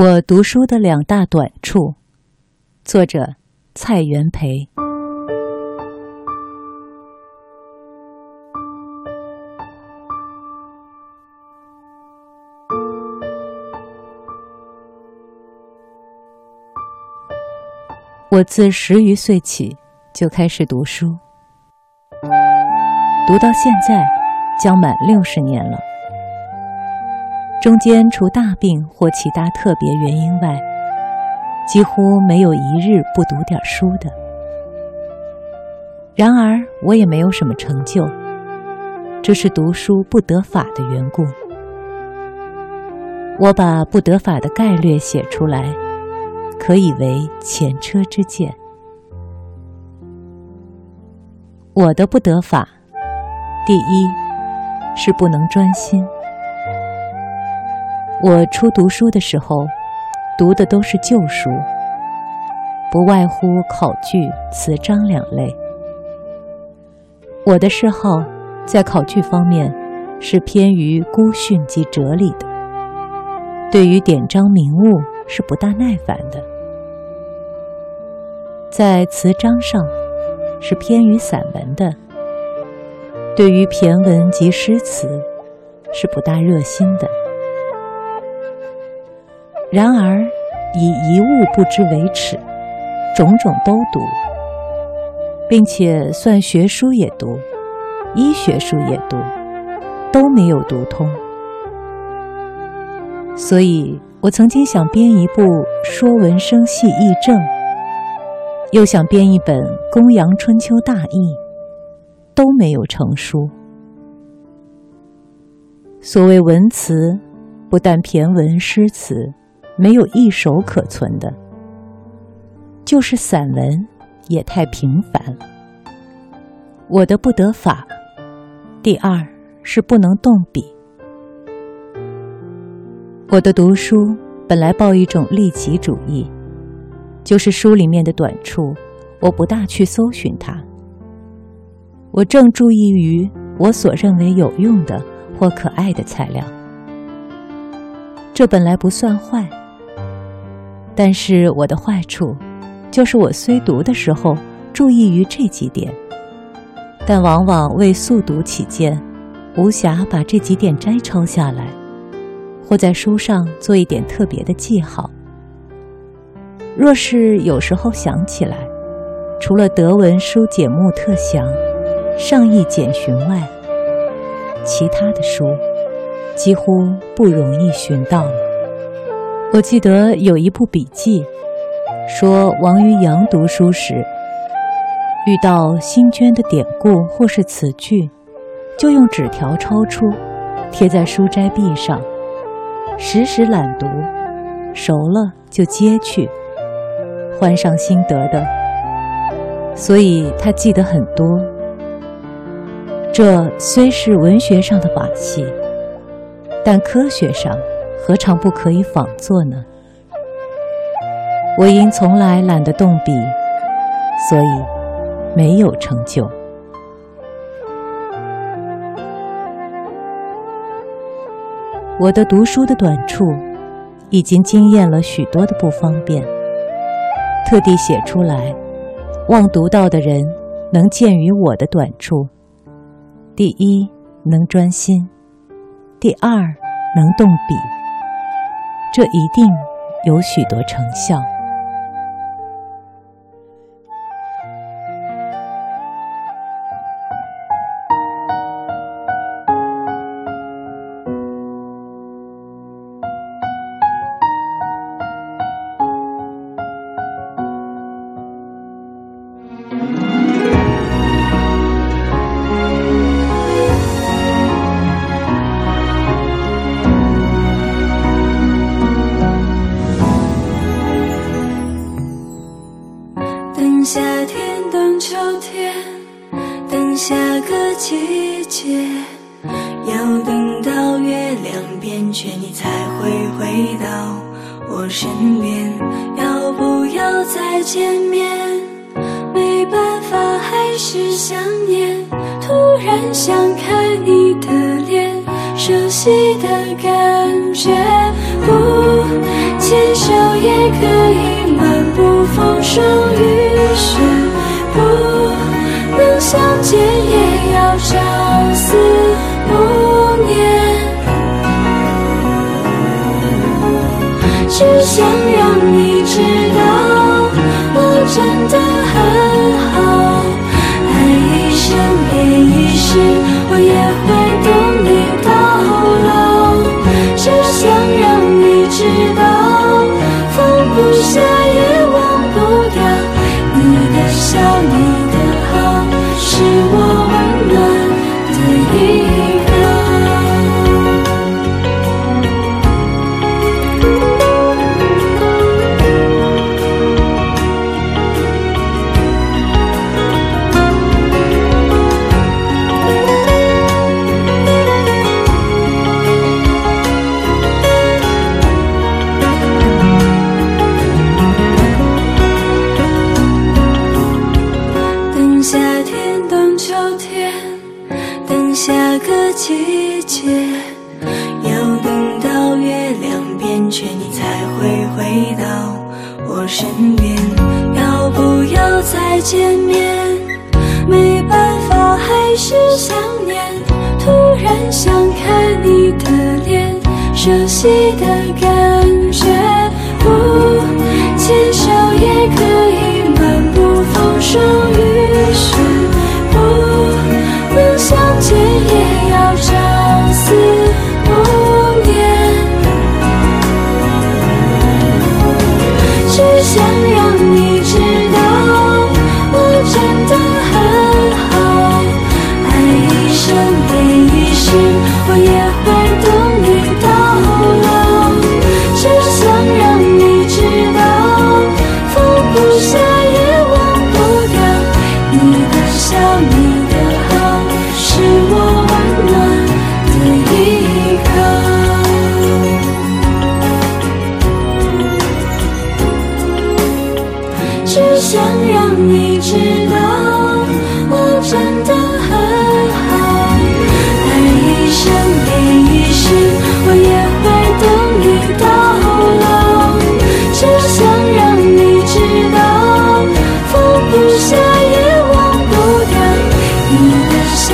我读书的两大短处，作者蔡元培。我自十余岁起就开始读书，读到现在将满六十年了。中间除大病或其他特别原因外，几乎没有一日不读点书的。然而我也没有什么成就，这是读书不得法的缘故。我把不得法的概略写出来，可以为前车之鉴。我的不得法，第一是不能专心。我初读书的时候，读的都是旧书，不外乎考据、词章两类。我的嗜好在考据方面是偏于孤训及哲理的，对于典章名物是不大耐烦的。在词章上是偏于散文的，对于骈文及诗词是不大热心的。然而，以一物不知为耻，种种都读，并且算学书也读，医学书也读，都没有读通。所以我曾经想编一部《说文生系义正》，又想编一本《公羊春秋大义》，都没有成书。所谓文辞，不但骈文诗词。没有一首可存的，就是散文也太平凡了。我的不得法，第二是不能动笔。我的读书本来抱一种利己主义，就是书里面的短处，我不大去搜寻它。我正注意于我所认为有用的或可爱的材料，这本来不算坏。但是我的坏处，就是我虽读的时候注意于这几点，但往往为速读起见，无暇把这几点摘抄下来，或在书上做一点特别的记号。若是有时候想起来，除了德文书解目特详、上意简寻外，其他的书几乎不容易寻到了。我记得有一部笔记，说王于洋读书时，遇到新捐的典故或是词句，就用纸条抄出，贴在书斋壁上，时时朗读，熟了就接去，换上心得的，所以他记得很多。这虽是文学上的把戏，但科学上。何尝不可以仿作呢？我因从来懒得动笔，所以没有成就。我的读书的短处，已经惊艳了许多的不方便，特地写出来，望读到的人能见于我的短处：第一，能专心；第二，能动笔。这一定有许多成效。夏天等秋天等下个季节要等到月亮变全你才会回到我身边要不要再见面没办法还是想念突然想看你的脸熟悉的感觉不牵手也可以漫步风霜雨是，不能相见也要朝思暮念。只想让你知道，我真的身边。要不要再见面？没办法，还是想念。突然想看你的脸，熟悉的感只想让你只想让你知道，我真的很好，爱一生恋一世，我也会等你到老。只想让你知道，放不下也忘不掉，你的笑，